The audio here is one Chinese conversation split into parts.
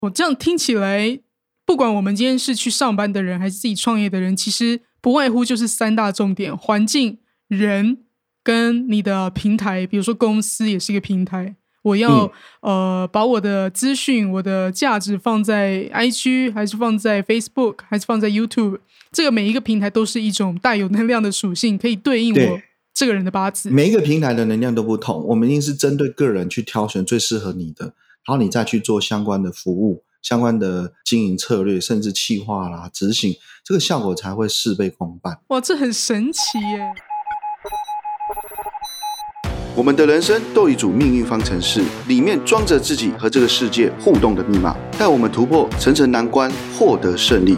我这样听起来，不管我们今天是去上班的人，还是自己创业的人，其实不外乎就是三大重点：环境、人跟你的平台。比如说公司也是一个平台，我要呃把我的资讯、我的价值放在 IG，还是放在 Facebook，还是放在 YouTube？这个每一个平台都是一种带有能量的属性，可以对应我这个人的八字。每一个平台的能量都不同，我们一定是针对个人去挑选最适合你的。然后你再去做相关的服务、相关的经营策略，甚至企划啦、执行，这个效果才会事倍功半。哇，这很神奇耶！我们的人生都一组命运方程式，里面装着自己和这个世界互动的密码，带我们突破层层难关，获得胜利。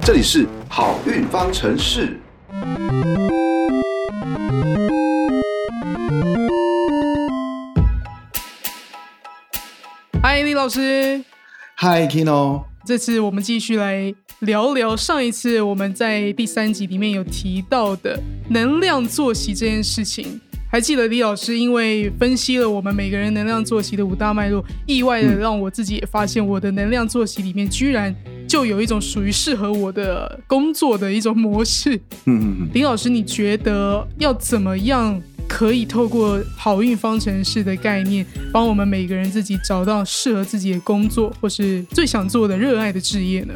这里是好运方程式。嗨，李老师。嗨，Kino。这次我们继续来聊聊上一次我们在第三集里面有提到的能量作息这件事情。还记得李老师因为分析了我们每个人能量作息的五大脉络，意外的让我自己也发现我的能量作息里面居然就有一种属于适合我的工作的一种模式。嗯嗯嗯。李老师，你觉得要怎么样？可以透过好运方程式的概念，帮我们每个人自己找到适合自己的工作，或是最想做的热爱的职业呢？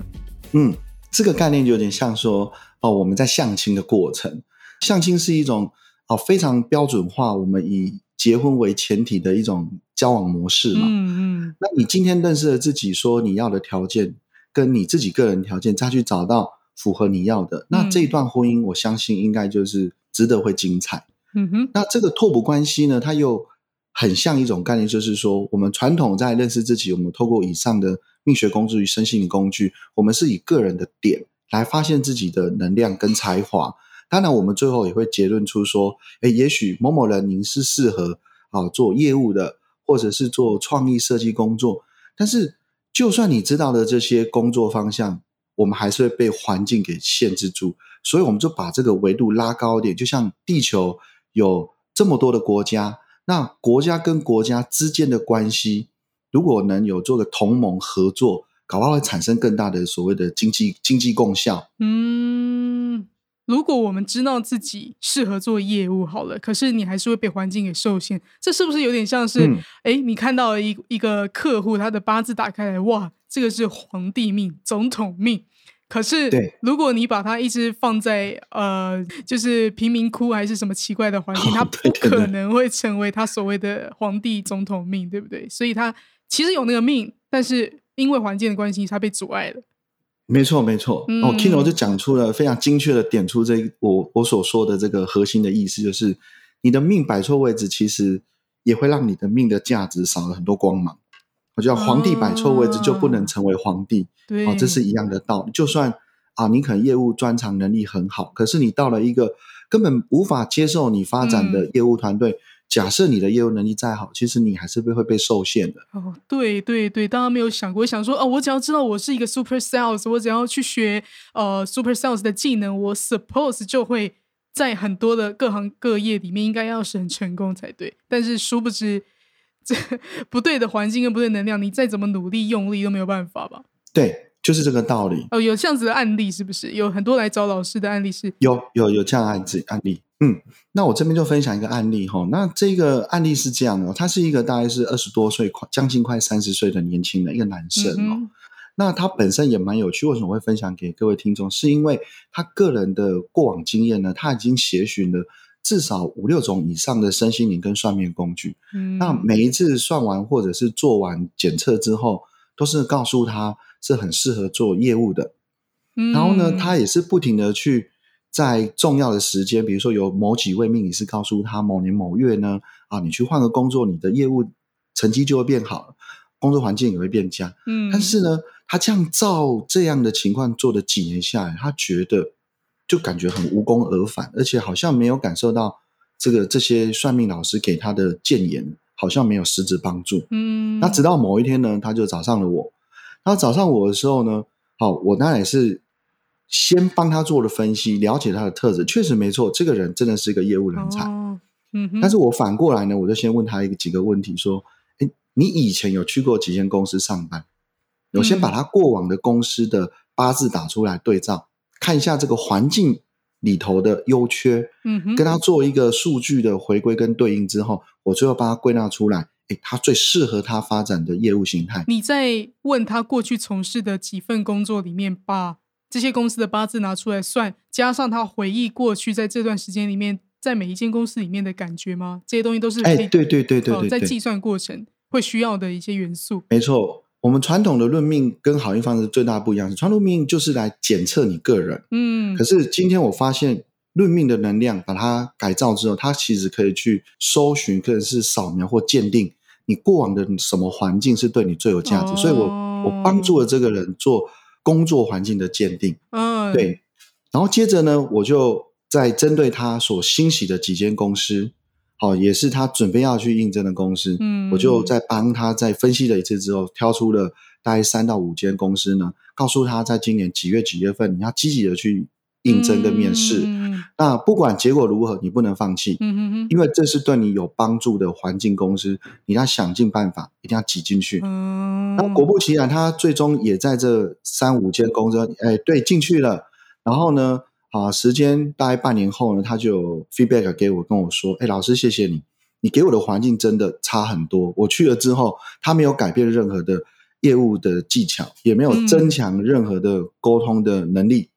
嗯，这个概念就有点像说哦，我们在相亲的过程，相亲是一种哦非常标准化，我们以结婚为前提的一种交往模式嘛。嗯嗯。那你今天认识了自己，说你要的条件，跟你自己个人条件，再去找到符合你要的，那这一段婚姻，我相信应该就是值得会精彩。嗯哼，那这个拓扑关系呢，它又很像一种概念，就是说，我们传统在认识自己，我们透过以上的命学工具与身心灵工具，我们是以个人的点来发现自己的能量跟才华。当然，我们最后也会结论出说，哎，也许某某人您是适合啊做业务的，或者是做创意设计工作。但是，就算你知道的这些工作方向，我们还是会被环境给限制住。所以，我们就把这个维度拉高一点，就像地球。有这么多的国家，那国家跟国家之间的关系，如果能有做个同盟合作，搞不好会产生更大的所谓的经济经济共效。嗯，如果我们知道自己适合做业务好了，可是你还是会被环境给受限，这是不是有点像是？哎，你看到了一一个客户，他的八字打开来，哇，这个是皇帝命、总统命。可是，如果你把它一直放在呃，就是贫民窟还是什么奇怪的环境，它不可能会成为他所谓的皇帝总统命，对不对？所以他其实有那个命，但是因为环境的关系，他被阻碍了。没错，没错。哦，Kino 就讲出了非常精确的点出这我我所说的这个核心的意思，就是你的命摆错位置，其实也会让你的命的价值少了很多光芒。我叫皇帝摆错位置就不能成为皇帝，哦，这是一样的道理。就算啊，你可能业务专长能力很好，可是你到了一个根本无法接受你发展的业务团队，假设你的业务能力再好，其实你还是被会被受限的。哦，对对对，大家没有想过，想说哦，我只要知道我是一个 super sales，我只要去学呃 super sales 的技能，我 suppose 就会在很多的各行各业里面应该要是很成功才对。但是殊不知。这 不对的环境跟不对能量，你再怎么努力用力都没有办法吧？对，就是这个道理。哦，有这样子的案例是不是？有很多来找老师的案例是？有有有这样案子案例。嗯，那我这边就分享一个案例哈。那这个案例是这样的，他是一个大概是二十多岁，快将近快三十岁的年轻人，一个男生哦。那他本身也蛮有趣，为什么会分享给各位听众？是因为他个人的过往经验呢？他已经协寻了。至少五六种以上的身心灵跟算命工具，那每一次算完或者是做完检测之后，都是告诉他是很适合做业务的。然后呢，他也是不停的去在重要的时间，比如说有某几位命理师告诉他，某年某月呢，啊，你去换个工作，你的业务成绩就会变好了，工作环境也会变佳。嗯，但是呢，他这样照这样的情况做的几年下来，他觉得。就感觉很无功而返，而且好像没有感受到这个这些算命老师给他的谏言，好像没有实质帮助。嗯，那直到某一天呢，他就找上了我。他找上我的时候呢，好，我当然也是先帮他做了分析，了解他的特质，确实没错，这个人真的是一个业务人才。嗯，但是我反过来呢，我就先问他一个几个问题，说：，哎，你以前有去过几间公司上班？我先把他过往的公司的八字打出来对照，看一下这个环境里头的优缺，嗯哼，跟他做一个数据的回归跟对应之后，我最后把它归纳出来，诶，他最适合他发展的业务形态。你在问他过去从事的几份工作里面，把这些公司的八字拿出来算，加上他回忆过去在这段时间里面，在每一间公司里面的感觉吗？这些东西都是哎，可以对对对对哦对对，在计算过程会需要的一些元素。没错。我们传统的论命跟好运方式最大的不一样是，传统命就是来检测你个人。嗯可是今天我发现论命的能量，把它改造之后，它其实可以去搜寻，或者是扫描或鉴定你过往的什么环境是对你最有价值。所以我我帮助了这个人做工作环境的鉴定。嗯，对，然后接着呢，我就在针对他所欣喜的几间公司，好、也是他准备要去应征的公司，嗯我就在帮他在分析了一次之后，挑出了大概三到五间公司呢，告诉他在今年几月几月份你要积极的去应征跟面试。嗯那不管结果如何，你不能放弃。嗯哼哼，因为这是对你有帮助的环境公司，你要想尽办法，一定要挤进去。嗯，然后果不其然，他最终也在这三五间公司，哎，对，进去了。然后呢，啊，时间大概半年后呢，他就 feedback 给我，跟我说，哎，老师，谢谢你，你给我的环境真的差很多。我去了之后，他没有改变任何的业务的技巧，也没有嗯增强任何的沟通的能力，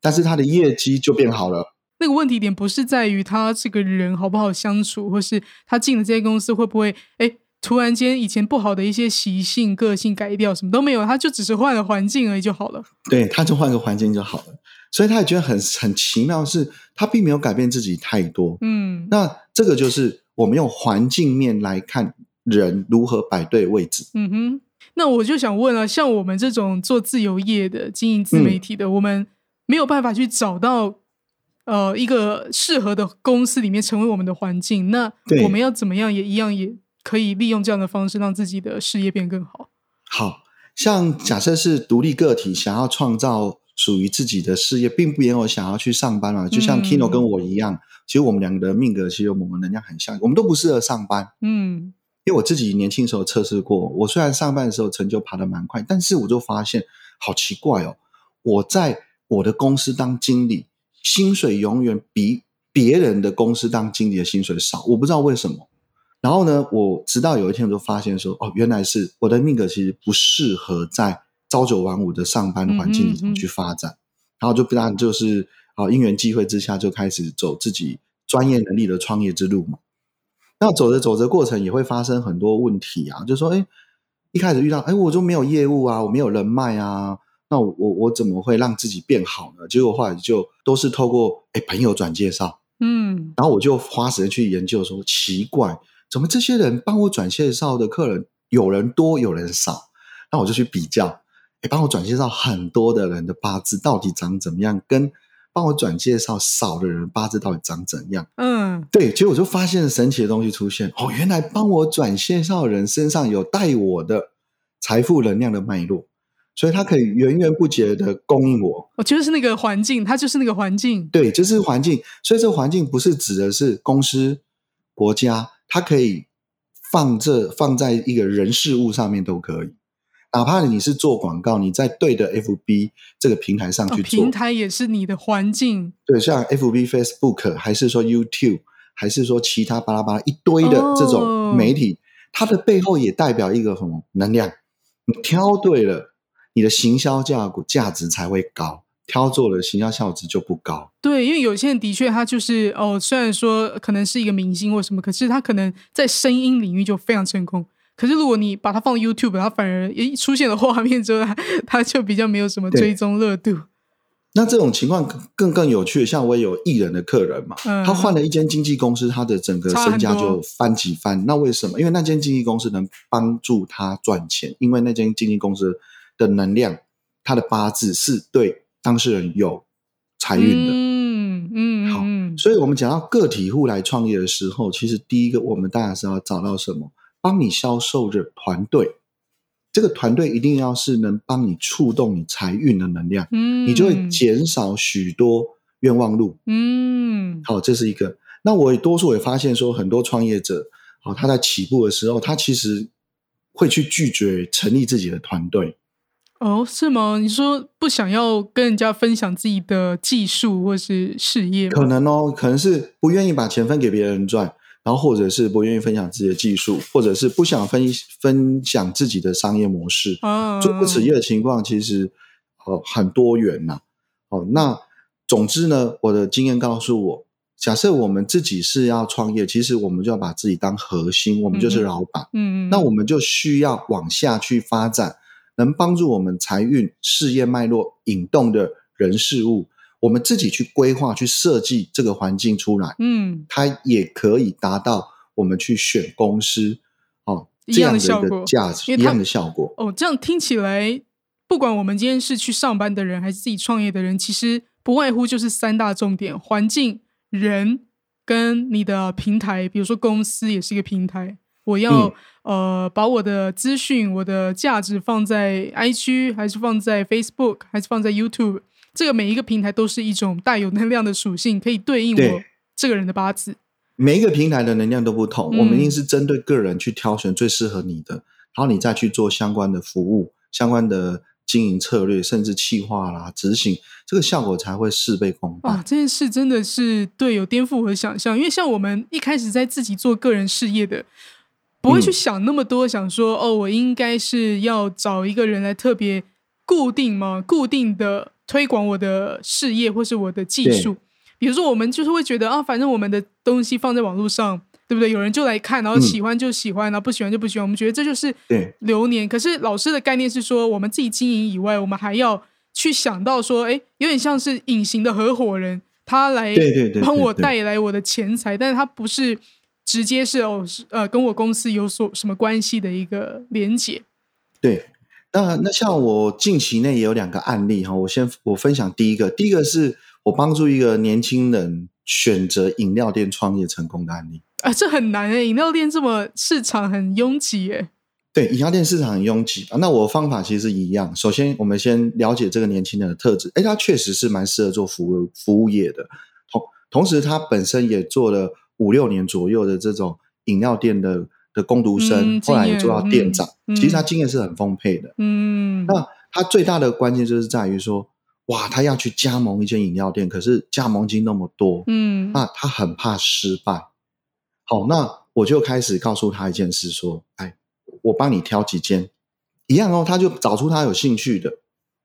但是他的业绩就变好了。那个问题点不是在于他这个人好不好相处，或是他进了这些公司会不会哎突然间以前不好的一些习性、个性改掉，什么都没有，他就只是换了环境而已就好了。对，他就换个环境就好了。所以他也觉得很很奇妙，是他并没有改变自己太多。嗯那这个就是我们用环境面来看人如何摆对位置。嗯哼，那我就想问了，像我们这种做自由业的、经营自媒体的，我们没有办法去找到呃一个适合的公司里面成为我们的环境，那我们要怎么样也一样也可以利用这样的方式让自己的事业变更好。好像假设是独立个体想要创造属于自己的事业，并不也有想要去上班嘛。就像嗯 Kino 跟我一样，其实我们两个的命格其实有某个能量很像，我们都不适合上班。嗯因为我自己年轻时候测试过，我虽然上班的时候成就爬得蛮快，但是我就发现好奇怪哦，我在我的公司当经理，薪水永远比别人的公司当经理的薪水少，我不知道为什么。然后呢，我直到有一天我就发现说，哦，原来是我的命格其实不适合在朝九晚五的上班环境里头去发展，然后就不然就是啊因缘际会之下就开始走自己专业能力的创业之路嘛。那走着走着过程也会发生很多问题啊，就说，哎，一开始遇到，哎，我就没有业务啊，我没有人脉啊，那我我我怎么会让自己变好呢？结果后来就都是透过哎朋友转介绍，嗯然后我就花时间去研究说，奇怪，怎么这些人帮我转介绍的客人有人多有人少？那我就去比较，哎，帮我转介绍很多的人的八字到底长怎么样，跟帮我转介绍少的人八字到底长怎样？嗯对，结果我就发现神奇的东西出现。哦，原来帮我转介绍的人身上有带我的财富能量的脉络，所以他可以源源不绝的供应我。我觉得是那个环境，它就是那个环境。对，就是环境，所以这个环境不是指的是公司、国家，它可以放这放在一个人事物上面都可以。哪怕你是做广告，你在对的 FB 这个平台上哦去做，平台也是你的环境，对，像 FB、Facebook，还是说 YouTube，还是说其他巴拉巴拉一堆的这哦种媒体，它的背后也代表一个什么能量？你挑对了，你的行销价价值才会高；挑错了，行销效值就不高。对，因为有些人的确他就是哦，虽然说可能是一个明星或什么，可是他可能在声音领域就非常成功。可是如果你把它放 YouTube，它反而一出现了画面之后，它 它就比较没有什么追踪热度。那这种情况更更更有趣，像我也有艺人的客人嘛，嗯他换了一间经纪公司，他的整个身价差很多就翻几番。那为什么？因为那间经纪公司能帮助他赚钱，因为那间经纪公司的能量，他的八字是对当事人有财运的。嗯嗯好嗯所以，我们讲到个体户来创业的时候，其实第一个我们当然是要找到什么，帮你销售的团队。这个团队一定要是能帮你触动你财运的能量，嗯，你就会减少许多愿望路。嗯好，这是一个。那我也多数也发现说，很多创业者，好，他在起步的时候，他其实会去拒绝成立自己的团队。哦，是吗？你说不想要跟人家分享自己的技术或是事业？可能哦，可能是不愿意把钱分给别人赚，然后或者是不愿意分享自己的技术，或者是不想分分享自己的商业模式。啊，做不此业的情况其实呃很多元呐。哦，那总之呢，我的经验告诉我，假设我们自己是要创业，其实我们就要把自己当核心，我们就是老板。嗯嗯，那我们就需要往下去发展。能帮助我们财运、事业脉络引动的人事物，我们自己去规划、去设计这个环境出来，嗯，它也可以达到我们去选公司哦这样的一个价值，一样的效果。哦，这样听起来，不管我们今天是去上班的人，还是自己创业的人，其实不外乎就是三大重点：环境、人跟你的平台。比如说，公司也是一个平台。我要呃把我的资讯、我的价值放在 IG，还是放在 Facebook，还是放在 YouTube？这个每一个平台都是一种带有能量的属性，可以对应我这个人的八字。每一个平台的能量都不同，我们一定是针对个人去挑选最适合你的，然后你再去做相关的服务、相关的经营策略，甚至企划啦、执行，这个效果才会事倍功半。啊，这件事真的是对有颠覆我的想象，因为像我们一开始在自己做个人事业的。不会去想那么多，想说哦，我应该是要找一个人来特别固定吗？固定的推广我的事业或是我的技术。比如说，我们就是会觉得啊，反正我们的东西放在网络上，对不对？有人就来看，然后喜欢就喜欢，然后不喜欢就不喜欢。我们觉得这就是流年。可是老师的概念是说，我们自己经营以外，我们还要去想到说，哎，有点像是隐形的合伙人，他来帮我带来我的钱财，但是他不是。直接是哦，是呃，跟我公司有所什么关系的一个连接。对，那那像我近期内也有两个案例哈，我先我分享第一个，第一个是我帮助一个年轻人选择饮料店创业成功的案例。啊，这很难诶，饮料店这么市场很拥挤诶。对，饮料店市场很拥挤啊。那我的方法其实一样，首先我们先了解这个年轻人的特质，哎，他确实是蛮适合做服务服务业的，同同时他本身也做了。五六年左右的这种饮料店的的工读生，后来也做到店长，其实他经验是很丰沛的。嗯，那他最大的关键就是在于说，哇，他要去加盟一间饮料店，可是加盟金那么多，嗯，那他很怕失败。好，那我就开始告诉他一件事，说，哎，我帮你挑几间，一样哦，他就找出他有兴趣的，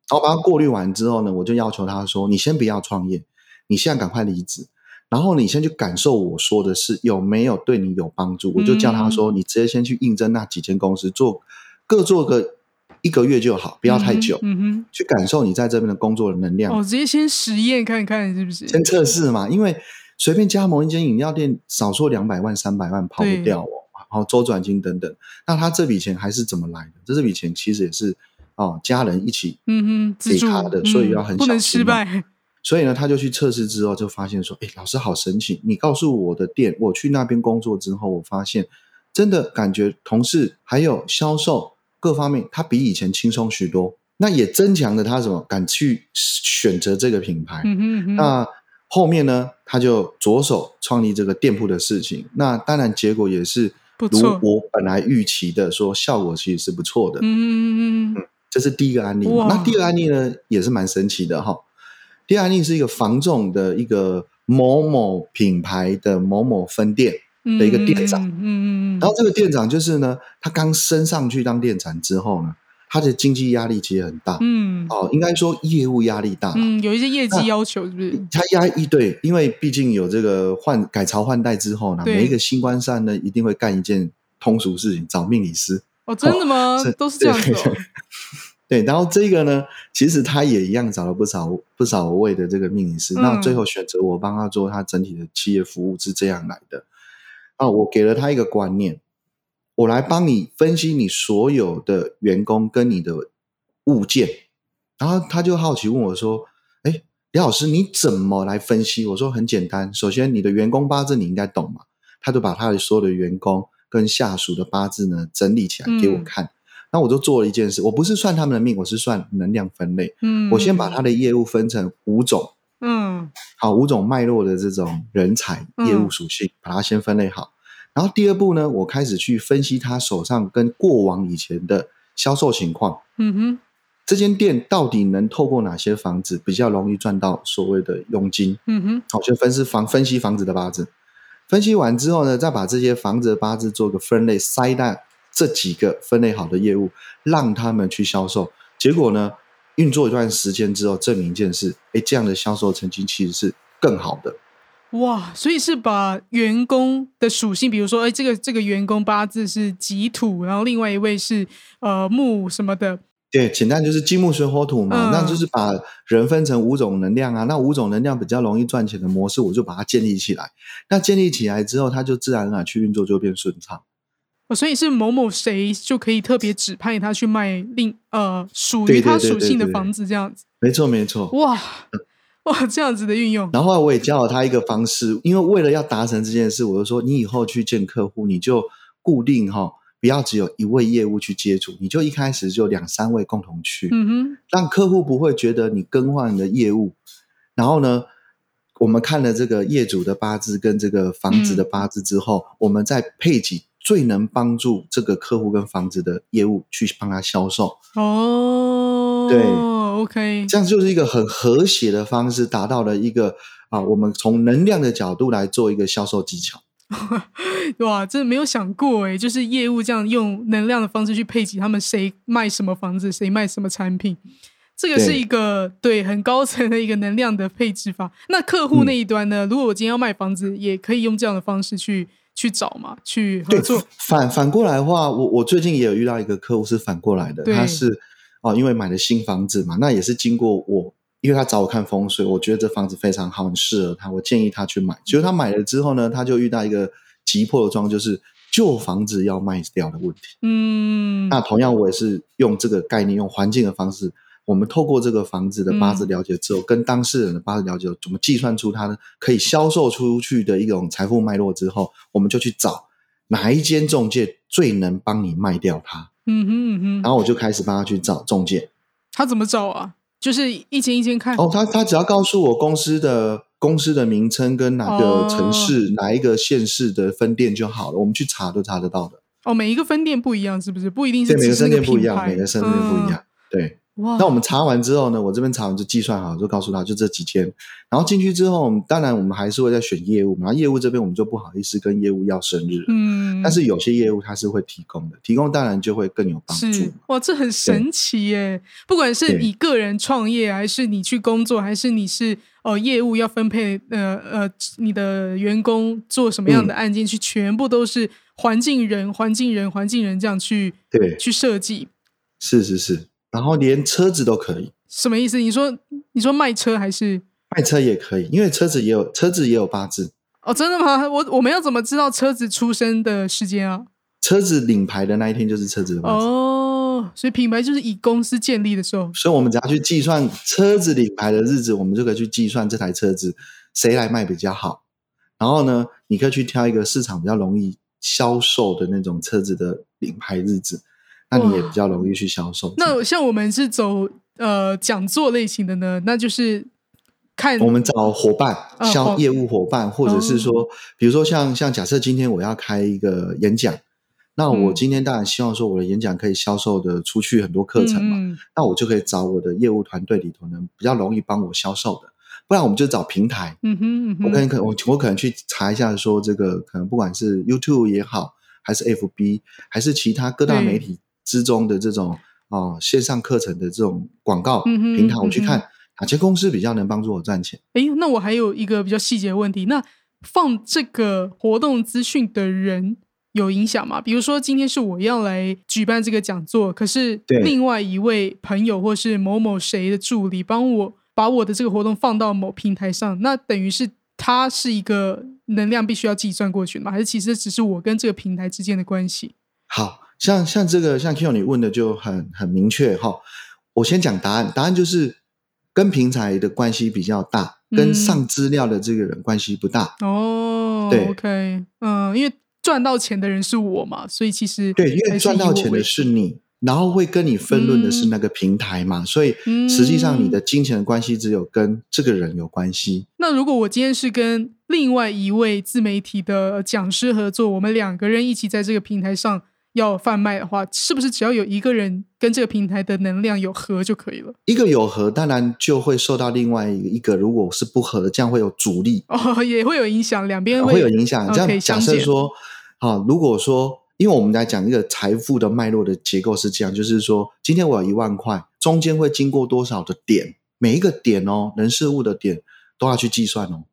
然后把他过滤完之后呢，我就要求他说，你先不要创业，你现在赶快离职。然后你先去感受我说的是有没有对你有帮助，我就叫他说，你直接先去应征那几间公司做，各做个一个月就好，不要太久。嗯哼，去感受你在这边的工作的能量。哦，直接先实验看看是不是？先测试嘛，因为随便加盟一间饮料店，少说两百万、三百万跑不掉哦。然后周转金等等，那他这笔钱还是怎么来的？这这笔钱其实也是哦，家人一起嗯哼给他的，所以要很不能失败。所以呢，他就去测试之后，就发现说：“哎，老师好神奇！你告诉我的店，我去那边工作之后，我发现真的感觉同事还有销售各方面，他比以前轻松许多。那也增强了他什么敢去选择这个品牌。那后面呢，他就着手创立这个店铺的事情。那当然结果也是如我本来预期的，说效果其实是不错的。嗯嗯嗯，这是第一个案例。那第二个案例呢，也是蛮神奇的哈。”第二例是一个房仲的一个某某品牌的某某分店的一个店长，嗯嗯嗯，然后这个店长就是呢，他刚升上去当店长之后呢，他的经济压力其实很大，嗯，哦，应该说业务压力大，嗯，有一些业绩要求是不是？他压一对，因为毕竟有这个换改朝换代之后呢，每一个新官上呢，一定会干一件通俗事情，找命理师。哦，真的吗？都是这样子。对，然后这个呢，其实他也一样找了不少不少位的这个命理师，那最后选择我帮他做他整体的企业服务是这样来的。啊，我给了他一个观念，我来帮你分析你所有的员工跟你的物件，然后他就好奇问我说：“哎，李老师，你怎么来分析？”我说：“很简单，首先你的员工八字你应该懂嘛。”他就把他的所有的员工跟下属的八字呢整理起来给我看。那我就做了一件事，我不是算他们的命，我是算能量分类。嗯，我先把他的业务分成五种，嗯，好，五种脉络的这种人才业务属性，把它先分类好。然后第二步呢，我开始去分析他手上跟过往以前的销售情况。嗯哼，这间店到底能透过哪些房子比较容易赚到所谓的佣金？嗯哼，好，就分析房分析房子的八字。分析完之后呢，再把这些房子的八字做个分类，筛到这几个分类好的业务，让他们去销售。结果呢，运作一段时间之后，证明一件事：哎，这样的销售成绩其实是更好的。哇，所以是把员工的属性，比如说，哎，这个这个员工八字是己土，然后另外一位是呃木什么的。对，简单就是金木水火土嘛，嗯那就是把人分成五种能量啊，那五种能量比较容易赚钱的模式，我就把它建立起来。那建立起来之后，它就自然而然去运作就会变顺畅。哦，所以是某某谁就可以特别指派他去卖另呃属于他属性的房子这样子。没错，没错。哇哇，这样子的运用，然后后来我也教了他一个方式，因为为了要达成这件事，我就说你以后去见客户，你就固定哈、不要只有一位业务去接触，你就一开始就两三位共同去，嗯哼，让客户不会觉得你更换你的业务。然后呢，我们看了这个业主的八字跟这个房子的八字之后，我们再配给最能帮助这个客户跟房子的业务去帮他销售，哦，对，OK，这样就是一个很和谐的方式，达到了一个啊，我们从能量的角度来做一个销售技巧。哇，真的没有想过哎，就是业务这样用能量的方式去配给他们，谁卖什么房子，谁卖什么产品，这个是一个对很高层的一个能量的配置法。那客户那一端呢？如果我今天要卖房子，也可以用这样的方式去去找嘛，去合对作。，反反过来的话，我我最近也有遇到一个客户是反过来的，他是哦，因为买了新房子嘛，那也是经过我，因为他找我看风水，我觉得这房子非常好，很适合他，我建议他去买。结果他买了之后呢，他就遇到一个急迫的状况，就是旧房子要卖掉的问题。嗯，那同样，我也是用这个概念，用环境的方式，我们透过这个房子的八字嗯了解之后，跟当事人的八字了解，怎么计算出他的可以销售出去的一种财富脉络之后，我们就去找哪一间中介最能帮你卖掉它，嗯哼嗯哼，然后我就开始帮他去找中介。他怎么找啊？就是一间一间看。哦，他他只要告诉我公司的公司的名称跟哪个城市、哪一个县市的分店就好了，我们去查都查得到的。哦，每一个分店不一样，是不是？不一定是对，每个分店不一样，每个分店不一样。对，嗯哇，那我们查完之后呢，我这边查完就计算好，就告诉他就这几间。然后进去之后，当然我们还是会再选业务嘛。然后业务这边我们就不好意思跟业务要生日，嗯，但是有些业务它是会提供的，提供当然就会更有帮助是。哇，这很神奇耶！不管是你个人创业，还是你去工作，还是你是呃业务要分配呃呃你的员工做什么样嗯的案件，去全部都是环境人、环境人、环境人这样去对，去设计。是是是，然后连车子都可以，什么意思？你说你说卖车还是？卖车也可以，因为车子也有车子也有八字，哦，真的吗？我我们要怎么知道车子出生的时间啊？车子领牌的那一天就是车子的八字。哦，所以品牌就是以公司建立的时候，所以，我们只要去计算车子领牌的日子，我们就可以去计算这台车子谁来卖比较好。然后呢，你可以去挑一个市场比较容易销售的那种车子的领牌日子，那你也比较容易去销售。那像我们是走呃讲座类型的呢，那就是看我们找伙伴销业务伙伴，或者是说，比如说像像假设今天我要开一个演讲，那我嗯。今天当然希望说我的演讲可以销售的出去很多课程嘛，嗯那我就可以找我的业务团队里头呢比较容易帮我销售的，不然我们就找平台。嗯哼嗯哼，我可能可我我可能去查一下，说这个可能不管是 YouTube 也好，还是 FB，还是其他各大媒体之中的这种哦线上课程的这种广告平台，我去看哪些公司比较能帮助我赚钱。哎，那我还有一个比较细节的问题，那放这个活动资讯的人有影响吗？比如说今天是我要来举办这个讲座，可是另外一位朋友或是某某谁的助理帮我把我的这个活动放到某平台上，那等于是它是一个能量必须要计算过去的吗？还是其实只是我跟这个平台之间的关系？好像像这个像 Q 你问的就很很明确哈。我先讲答案，答案就是跟平台的关系比较大，跟嗯上资料的这个人关系不大。哦，对，OK，嗯，因为赚到钱的人是我嘛，所以其实对，因为赚到钱的是你，然后会跟你分论的是那个平台嘛，所以实际上你的金钱的关系只有跟这个人有关系。那如果我今天是跟另外一位自媒体的讲师合作，我们两个人一起在这个平台上要贩卖的话，是不是只要有一个人跟这个平台的能量有合就可以了？一个有合，当然就会受到另外一个，如果是不合，这样会有阻力哦，也会有影响，两边会有影响。这样假设说，好，如果说。因为我们来讲一个财富的脉络的结构是这样，就是说，今天我有一万块，中间会经过多少的点，每一个点哦，人事物的点都要去计算哦。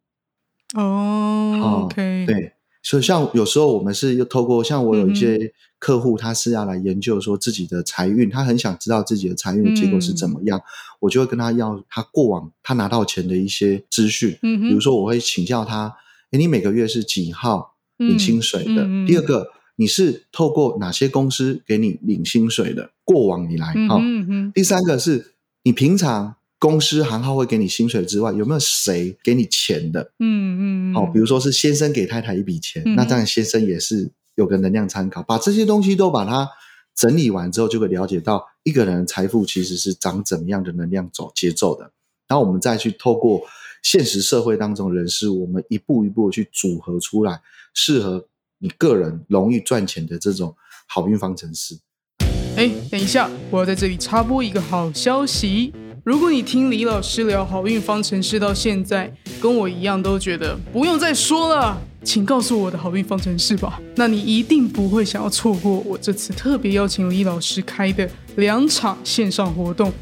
哦，OK，对，所以像有时候我们是又透过像我有一些客户，他是要来研究说自己的财运，他很想知道自己的财运的结果是怎么样，我就会跟他要他过往他拿到钱的一些资讯，嗯，比如说我会请教他，哎，你每个月是几号领薪水的？第二个。你是透过哪些公司给你领薪水的？过往以来，哈。第三个是你平常公司行号会给你薪水之外，有没有谁给你钱的？嗯嗯。好，比如说是先生给太太一笔钱，那这样先生也是有个能量参考。把这些东西都把它整理完之后，就会了解到一个人财富其实是长怎么样的能量走节奏的。然后我们再去透过现实社会当中人事，我们一步一步去组合出来适合。你个人容易赚钱的这种好运方程式。哎，等一下，我要在这里插播一个好消息。如果你听李老师聊好运方程式到现在，跟我一样都觉得不用再说了，请告诉我的好运方程式吧。那你一定不会想要错过我这次特别邀请李老师开的两场线上活动。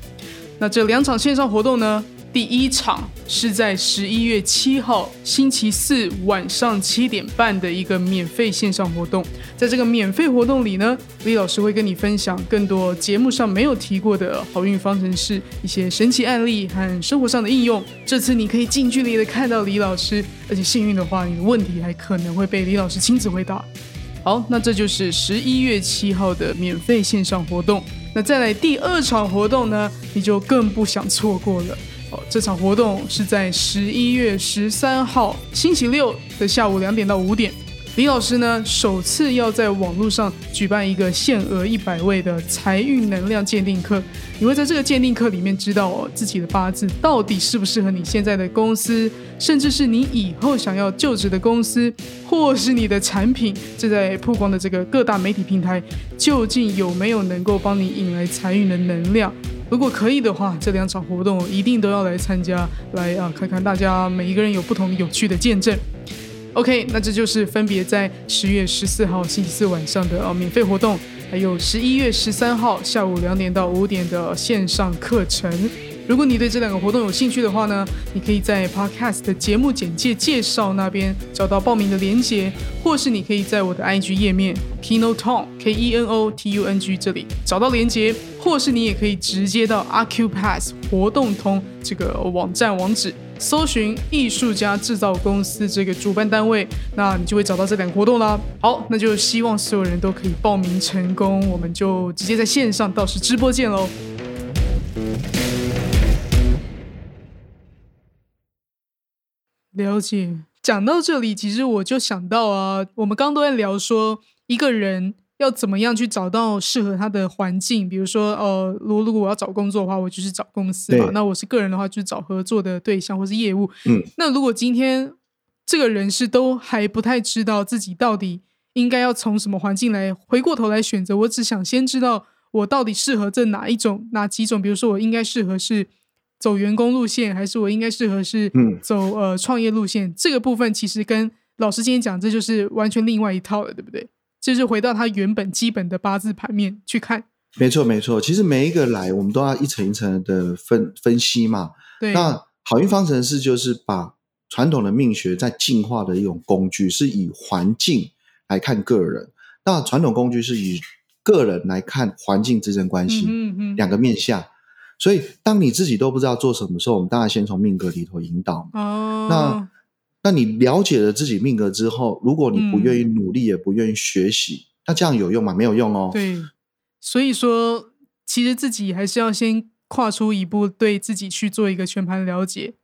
那这两场线上活动呢？第一场是在十一月七号星期四晚上七点半的一个免费线上活动，在这个免费活动里呢，李老师会跟你分享更多节目上没有提过的好运方程式、一些神奇案例和生活上的应用。这次你可以近距离的看到李老师，而且幸运的话，你的问题还可能会被李老师亲自回答。好，那这就是十一月七号的免费线上活动。那再来第二场活动呢，你就更不想错过了。哦，这场活动是在十一月十三号星期六的下午两点到五点。李老师呢，首次要在网络上举办一个限额一百位的财运能量鉴定课。你会在这个鉴定课里面知道哦，自己的八字到底适不适合你现在的公司，甚至是你以后想要就职的公司，或是你的产品正在曝光的这个各大媒体平台，究竟有没有能够帮你引来财运的能量。如果可以的话，这两场活动一定都要来参加，来啊看看大家每一个人有不同有趣的见证。OK，那这就是分别在十月十四号星期四晚上的啊免费活动，还有十一月十三号下午两点到五点的线上课程。如果你对这两个活动有兴趣的话呢，你可以在 Podcast 的节目简介介绍那边找到报名的链接，或是你可以在我的 IG 页面 Keno Tong K E N O T U N G 这里找到链接，或是你也可以直接到 Arcupass 活动通这个网站网址，搜寻艺术家制造公司这个主办单位，那你就会找到这两个活动啦。好，那就希望所有人都可以报名成功，我们就直接在线上到时直播见喽。了解，讲到这里，其实我就想到啊，我们刚刚都在聊说，一个人要怎么样去找到适合他的环境。比如说，呃，如如果我要找工作的话，我就是找公司嘛；那我是个人的话，就是找合作的对象或是业务。嗯，那如果今天这个人是都还不太知道自己到底应该要从什么环境来回过头来选择，我只想先知道我到底适合这哪一种、哪几种。比如说，我应该适合是。走员工路线，还是我应该适合是走呃创业路线？这个部分其实跟老师今天讲，这就是完全另外一套了，对不对？就是回到他原本基本的八字盘面去看。没错，没错。其实每一个来，我们都要一层一层的分分析嘛。对。那好运方程式就是把传统的命学在进化的一种工具，是以环境来看个人。那传统工具是以个人来看环境之间关系，嗯嗯，两个面相。所以，当你自己都不知道做什么时候，我们当然先从命格里头引导。哦，那那你了解了自己命格之后，如果你不愿意努力，也不愿意学习，那这样有用吗？没有用哦。对，所以说，其实自己还是要先跨出一步，对自己去做一个全盘了解，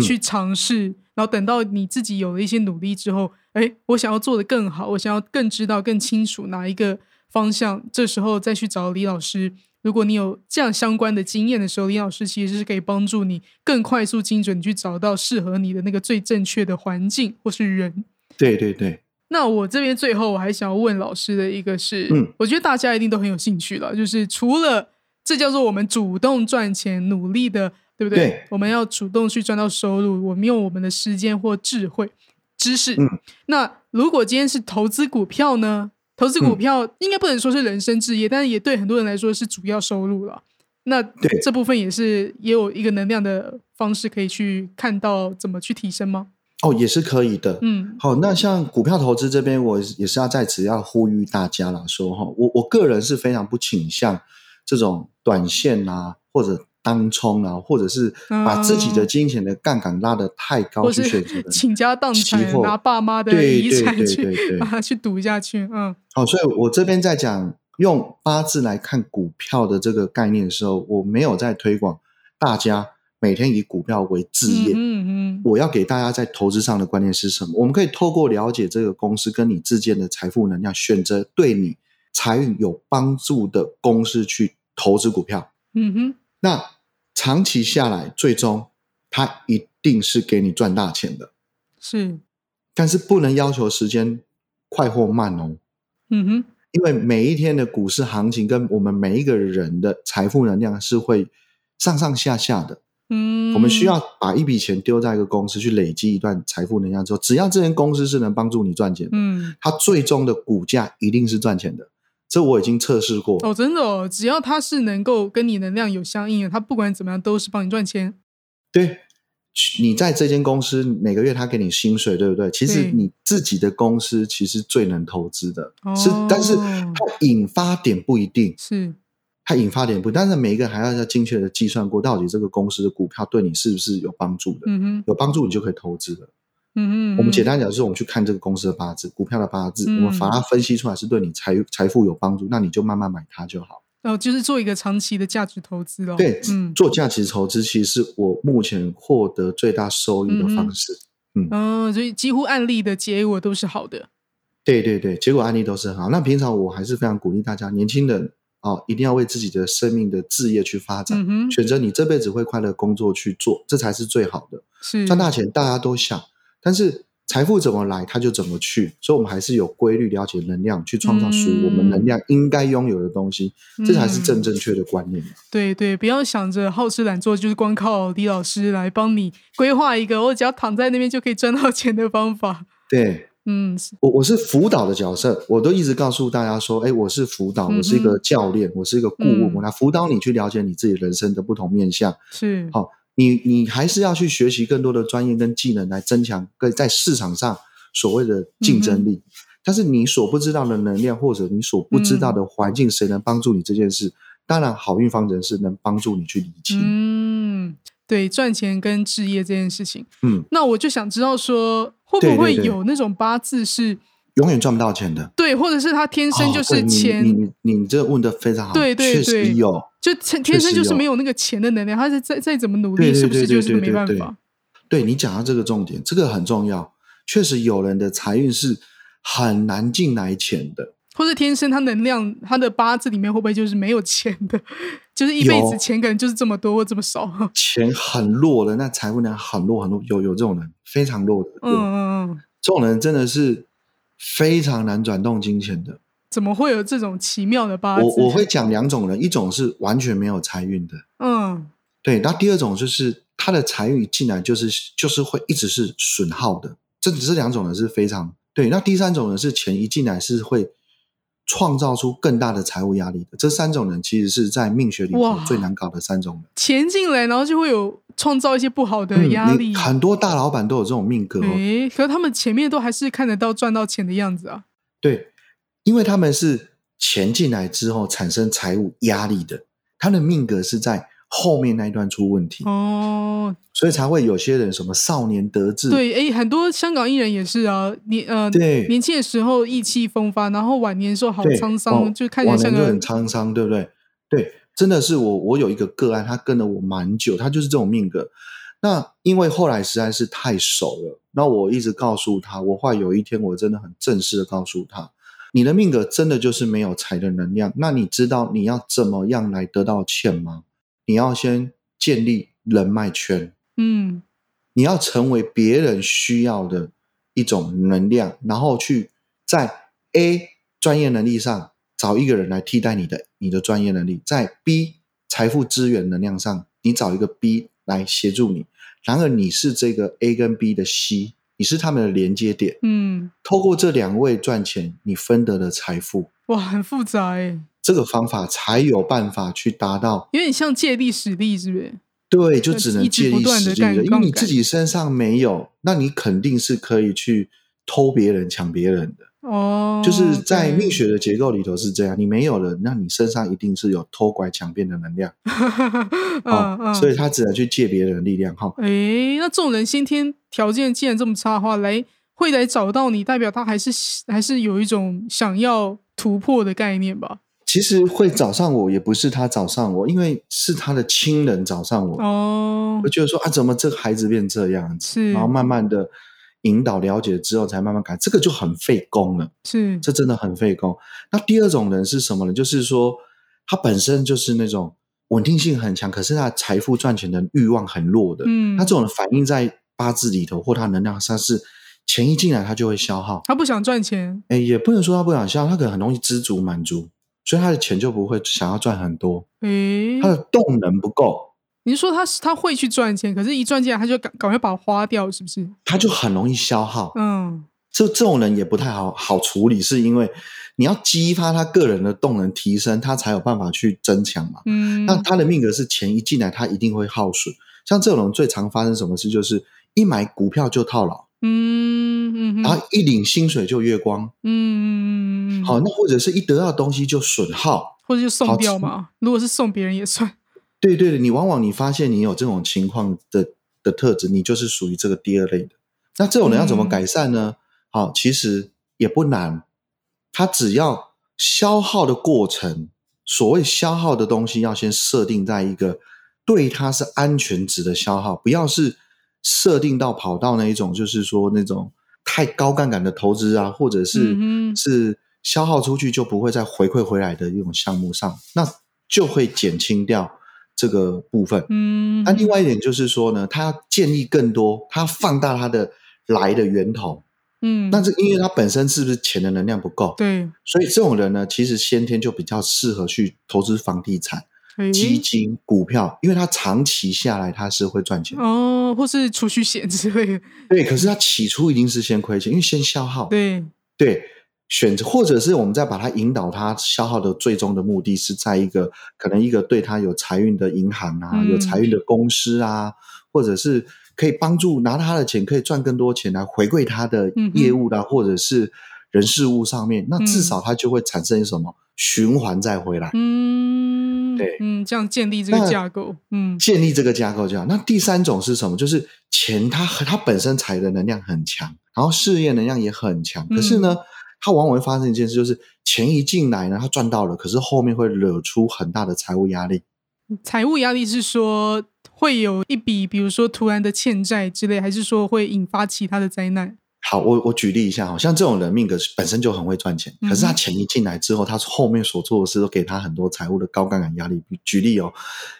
去尝试，然后等到你自己有了一些努力之后，哎，我想要做的更好，我想要更知道、更清楚哪一个。方向，这时候再去找李老师。如果你有这样相关的经验的时候，林老师其实是可以帮助你更快速、精准去找到适合你的那个最正确的环境或是人。对对对。那我这边最后我还想要问老师的一个是，嗯，我觉得大家一定都很有兴趣了，就是除了这叫做我们主动赚钱、努力的，对不对？对。我们要主动去赚到收入，我们用我们的时间或智慧、知识。嗯。那如果今天是投资股票呢？投资股票应该不能说是人生置业，但是也对很多人来说是主要收入了。那这部分也是也有一个能量的方式可以去看到怎么去提升吗？哦，也是可以的。嗯，好，那像股票投资这边，我也是要在此要呼吁大家啦，说哈，我我个人是非常不倾向这种短线啊，或者。当冲啊，或者是把自己的金钱的杠杆拉得太高，去选择倾家荡产拿爸妈的遗产去把它去赌下去，嗯。好，所以我这边在讲用八字来看股票的这个概念的时候，我没有在推广大家每天以股票为置业。嗯嗯。我要给大家在投资上的观念是什么？我们可以透过了解这个公司跟你之间的财富能量，选择对你财运有帮助的公司去投资股票。嗯哼。那长期下来，最终它一定是给你赚大钱的。是，但是不能要求时间快或慢哦。嗯哼，因为每一天的股市行情跟我们每一个人的财富能量是会上上下下的。嗯，我们需要把一笔钱丢在一个公司去累积一段财富能量之后，只要这间公司是能帮助你赚钱，嗯，它最终的股价一定是赚钱的。这我已经测试过哦，真的哦，只要它是能够跟你能量有相应的，它不管怎么样都是帮你赚钱。对，你在这间公司每个月他给你薪水，对不对？其实你自己的公司其实最能投资的，是，但是它引发点不一定是，它引发点不，但是每一个还要要精确的计算过，到底这个公司的股票对你是不是有帮助的？嗯哼，有帮助你就可以投资了。嗯嗯我们简单讲就是，我们去看这个公司的八字、股票的八字，我们把它分析出来是对你财财富有帮助，那你就慢慢买它就好。哦，就是做一个长期的价值投资咯。对，做价值投资其实是我目前获得最大收益的方式。嗯，嗯，所以几乎案例的结果都是好的。对对对，结果案例都是很好。那平常我还是非常鼓励大家，年轻人哦，一定要为自己的生命的置业去发展，选择你这辈子会快乐工作去做，这才是最好的。是赚大钱，大家都想。但是财富怎么来，它就怎么去，所以我们还是有规律了解能量，去创造属于我们能量应该拥有的东西，这才是正正确的观念。对对，不要想着好吃懒做，就是光靠李老师来帮你规划一个，我只要躺在那边就可以赚到钱的方法。对，嗯，我我是辅导的角色，我都一直告诉大家说，哎，我是辅导，我是一个教练，我是一个顾问，我来辅导你去了解你自己人生的不同面向。是好。你你还是要去学习更多的专业跟技能来增强跟在市场上所谓的竞争力，但是你所不知道的能量或者你所不知道的环境，谁能帮助你这件事？当然，好运方程式能帮助你去理清。嗯，对，赚钱跟置业这件事情，嗯，那我就想知道说，会不会有那种八字是？永远赚不到钱的，对，或者是他天生就是钱。你你你这问的非常好，对对对，确实有，就天天生就是没有那个钱的能量，他是再再怎么努力，是不是就是没办法？对你讲到这个重点，这个很重要。确实有人的财运是很难进来钱的，或者天生他能量他的八字里面会不会就是没有钱的？就是一辈子钱可能就是这么多或这么少，钱很弱的，那财富量很弱很弱，有有这种人非常弱的，嗯嗯嗯，这种人真的是。非常难转动金钱的，怎么会有这种奇妙的八字？我我会讲两种人，一种是完全没有财运的，嗯，对。那第二种就是他的财运进来就是就是会一直是损耗的，这只是两种人是非常对。那第三种人是钱一进来是会创造出更大的财务压力的。这三种人其实是在命学里头最难搞的三种人。钱进来，然后就会有。创造一些不好的压力，很多大老板都有这种命格。哎，可是他们前面都还是看得到赚到钱的样子啊。对，因为他们是钱进来之后产生财务压力的，他的命格是在后面那一段出问题哦，所以才会有些人什么少年得志。对，哎，很多香港艺人也是啊，年呃，对，年轻的时候意气风发，然后晚年时候好沧桑，就看起来像个很沧桑，对不对？对。真的是我，我有一个个案，他跟了我蛮久，他就是这种命格。那因为后来实在是太熟了，那我一直告诉他，我话有一天我真的很正式的告诉他，你的命格真的就是没有财的能量，那你知道你要怎么样来得到钱吗？你要先建立人脉圈，嗯你要成为别人需要的一种能量，然后去在 A 专业能力上找一个人来替代你的你的专业能力，在 B 财富资源能量上，你找一个 B 来协助你。然而你是这个 A 跟 B 的 C，你是他们的连接点。嗯，透过这两位赚钱，你分得的财富，哇，很复杂哎，这个方法才有办法去达到。有点像借力使力，是不是？对，就只能借力使力了，因为你自己身上没有，那你肯定是可以去偷别人、抢别人的。哦，就是在对命学的结构里头是这样，你没有了，那你身上一定是有偷拐强骗的能量 所以他只能去借别人的力量哈。诶，那这种人先天条件既然这么差的话，来会来找到你，代表他还是还是有一种想要突破的概念吧？其实会找上我，也不是他找上我，因为是他的亲人找上我。哦我，觉得说啊，怎么这个孩子变这样子？然后慢慢的引导了解之后，才慢慢改，这个就很费工了。是，这真的很费工。那第二种人是什么呢？就是说他本身就是那种稳定性很强，可是他财富赚钱的欲望很弱的。嗯，那这种人反映在八字里头或他能量上是钱一进来他就会消耗。他不想赚钱，哎，也不能说他不想消耗，他可能很容易知足满足，所以他的钱就不会想要赚很多，诶他，的动能不够，你是说他是他会去赚钱，可是一赚进来他就赶赶快把它花掉，是不是？他就很容易消耗。嗯，这这种人也不太好好处理，是因为你要激发他个人的动能提升，他才有办法去增强嘛。嗯，那他的命格是钱一进来，他一定会耗损。像这种人最常发生什么事，就是一买股票就套牢，嗯嗯然后一领薪水就月光。嗯嗯，好，那或者是一得到东西就损耗。或者就送掉嘛。如果是送别人也算，对对的，你往往你发现你有这种情况的的特质，你就是属于这个第二类的。那这种人要怎么嗯改善呢？好，其实也不难，他只要消耗的过程，所谓消耗的东西，要先设定在一个对他是安全值的消耗，不要是设定到跑到那一种，就是说那种太高杠杆的投资啊，或者是、嗯是消耗出去就不会再回馈回来的一种项目上，那就会减轻掉这个部分。嗯，那另外一点就是说呢，他要建立更多，他放大他的来的源头。嗯，那这因为他本身是不是钱的能量不够，对，所以这种人呢，其实先天就比较适合去投资房地产、诶基金、股票，因为他长期下来他是会赚钱。哦，或是储蓄险之类的，对，可是他起初一定是先亏钱，因为先消耗。对，对，选择或者是我们再把它引导他消耗的最终的目的是在一个可能一个对他有财运的银行啊，嗯有财运的公司啊，或者是可以帮助拿他的钱可以赚更多钱来回馈他的业务啦、或者是人事物上面，那至嗯少他就会产生什么循环再回来。嗯，对嗯，这样建立这个架构，嗯建立这个架构就好。那第三种是什么？就是钱它它本身财的能量很强，然后事业能量也很强。可是嗯呢，它往往会发生一件事，就是钱一进来呢，他赚到了，可是后面会惹出很大的财务压力。财务压力是说会有一笔，比如说突然的欠债之类，还是说会引发其他的灾难？好，我我举例一下，好像这种人命格本身就很会赚钱，可是他钱一进来之后，他后面所做的事都给他很多财务的高杠杆压力。举例哦，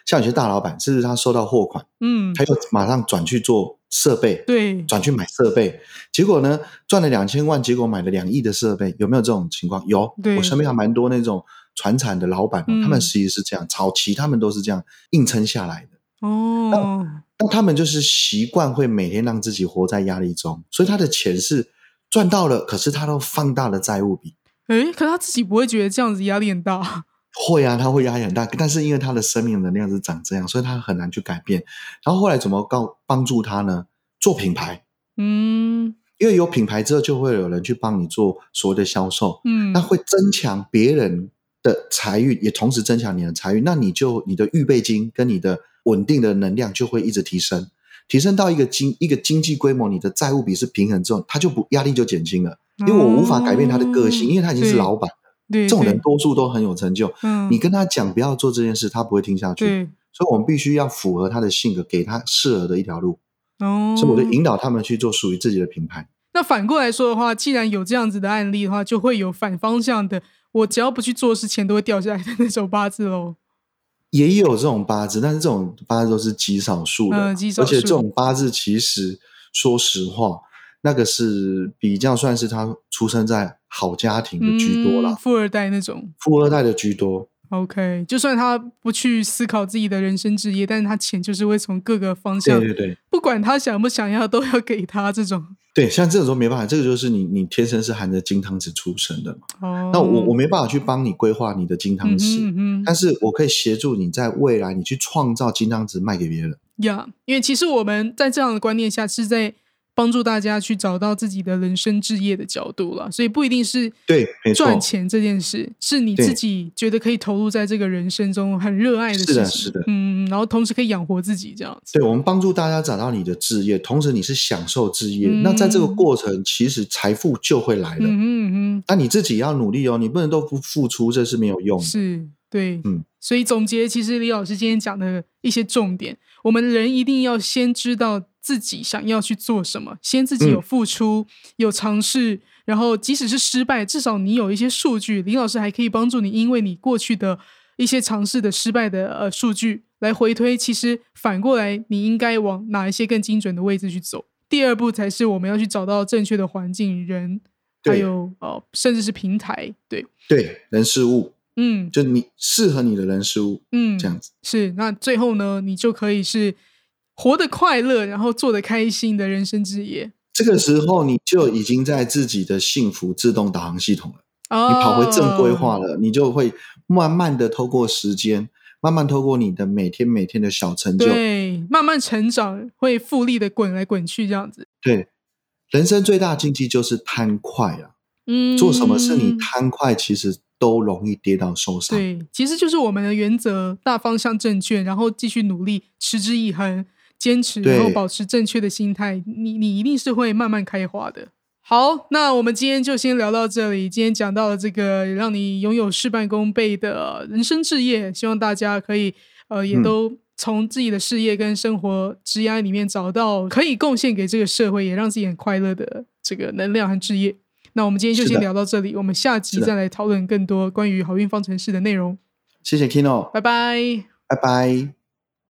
像有些大老板，甚至他收到货款，嗯，他就马上转去做设备，对，转去买设备，结果呢赚了两千万，结果买了两亿的设备，有没有这种情况？有，我身边还蛮多那种传产的老板、他们实际是这样，早期他们都是这样硬撑下来的。哦，那他们就是习惯会每天让自己活在压力中，所以他的钱是赚到了，可是他都放大了债务比。诶，可他自己不会觉得这样子压力很大，会啊，他会压力很大，但是因为他的生命能量是长这样，所以他很难去改变。然后后来怎么告帮助他呢？做品牌，嗯因为有品牌之后，就会有人去帮你做所谓的销售。嗯，那会增强别人的财运，也同时增强你的财运。那你就你的预备金跟你的稳定的能量就会一直提升，提升到一个经一个经济规模，你的债务比是平衡之后，他就不压力就减轻了。因为我无法改变他的个性，哦因为他已经是老板了。对这种人多数都很有成就。嗯，你跟他讲不要做这件事，他不会听下去。对所以我们必须要符合他的性格，给他适合的一条路。哦，所以我就引导他们去做属于自己的品牌。那反过来说的话，既然有这样子的案例的话，就会有反方向的，我只要不去做事，钱都会掉下来的那种八字喽。也有这种八字，但是这种八字都是极少数的，嗯极少数而且这种八字其实说实话，那个是比较算是他出生在好家庭的居多啦，嗯富二代那种。富二代的居多。OK，就算他不去思考自己的人生职业，但是他钱就是会从各个方向，对对对不管他想不想要，都要给他这种。对，像这种时候没办法，这个就是你你天生是含着金汤匙出生的嘛。哦，那我我没办法去帮你规划你的金汤嗯匙，哼嗯哼但是我可以协助你在未来你去创造金汤匙卖给别人。呀因为其实我们在这样的观念下是在帮助大家去找到自己的人生置业的角度了，所以不一定是对赚钱这件事，是你自己觉得可以投入在这个人生中很热爱的事是情，的是的嗯，然后同时可以养活自己这样子。对，我们帮助大家找到你的置业，同时你是享受置业。嗯那在这个过程，其实财富就会来了。嗯哼嗯哼，那你自己要努力哦，你不能都不付出，这是没有用的。是对，嗯，所以总结，其实李老师今天讲的一些重点，我们人一定要先知道自己想要去做什么，先自己有嗯。付出、有尝试，然后即使是失败，至少你有一些数据，林老师还可以帮助你，因为你过去的一些尝试的失败的呃数据来回推，其实反过来你应该往哪一些更精准的位置去走。第二步才是我们要去找到正确的环境、人，还有呃甚至是平台，对，对，人事物，嗯。就你适合你的人事物，嗯，这样子。是，那最后呢，你就可以是活得快乐，然后做得开心的人生之业。这个时候，你就已经在自己的幸福自动导航系统了。哦，你跑回正规化了，你就会慢慢的透过时间，慢慢透过你的每天每天的小成就，对，慢慢成长，会复利的滚来滚去这样子。对，人生最大禁忌就是贪快啊！嗯，做什么事你贪快，其实都容易跌倒受伤。对，其实就是我们的原则大方向正确，然后继续努力，持之以恒，坚持，然后保持正确的心态，你你一定是会慢慢开花的。好，那我们今天就先聊到这里。今天讲到了这个让你拥有事半功倍的人生置业，希望大家可以呃也嗯都从自己的事业跟生活职业里面找到可以贡献给这个社会，也让自己很快乐的这个能量和置业。那我们今天就先聊到这里，我们下集再来讨论更多关于好运方程式的内容。谢谢 Kino，拜拜。拜拜。